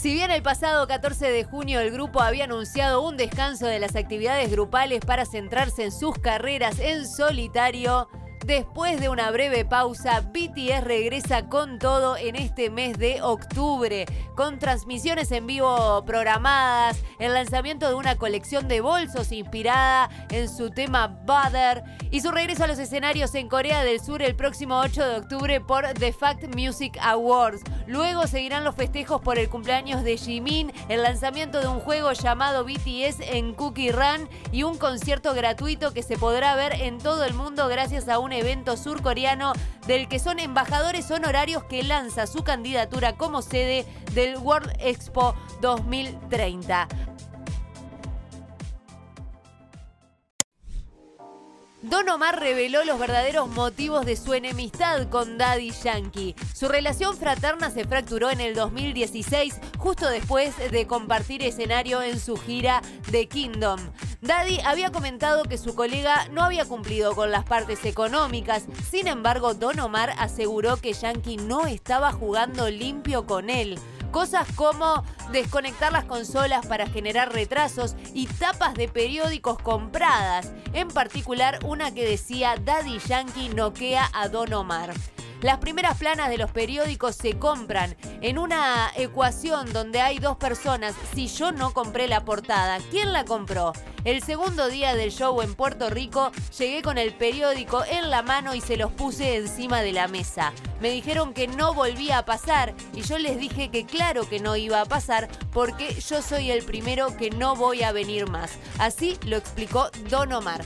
Si bien el pasado 14 de junio el grupo había anunciado un descanso de las actividades grupales para centrarse en sus carreras en solitario, Después de una breve pausa, BTS regresa con todo en este mes de octubre, con transmisiones en vivo programadas, el lanzamiento de una colección de bolsos inspirada en su tema Butter y su regreso a los escenarios en Corea del Sur el próximo 8 de octubre por The Fact Music Awards. Luego seguirán los festejos por el cumpleaños de Jimin, el lanzamiento de un juego llamado BTS en Cookie Run y un concierto gratuito que se podrá ver en todo el mundo gracias a un evento surcoreano del que son embajadores honorarios que lanza su candidatura como sede del World Expo 2030. Don Omar reveló los verdaderos motivos de su enemistad con Daddy Yankee. Su relación fraterna se fracturó en el 2016, justo después de compartir escenario en su gira The Kingdom. Daddy había comentado que su colega no había cumplido con las partes económicas, sin embargo Don Omar aseguró que Yankee no estaba jugando limpio con él. Cosas como desconectar las consolas para generar retrasos y tapas de periódicos compradas, en particular una que decía Daddy Yankee noquea a Don Omar. Las primeras planas de los periódicos se compran en una ecuación donde hay dos personas. Si yo no compré la portada, ¿quién la compró? El segundo día del show en Puerto Rico llegué con el periódico en la mano y se los puse encima de la mesa. Me dijeron que no volvía a pasar y yo les dije que claro que no iba a pasar porque yo soy el primero que no voy a venir más. Así lo explicó Don Omar.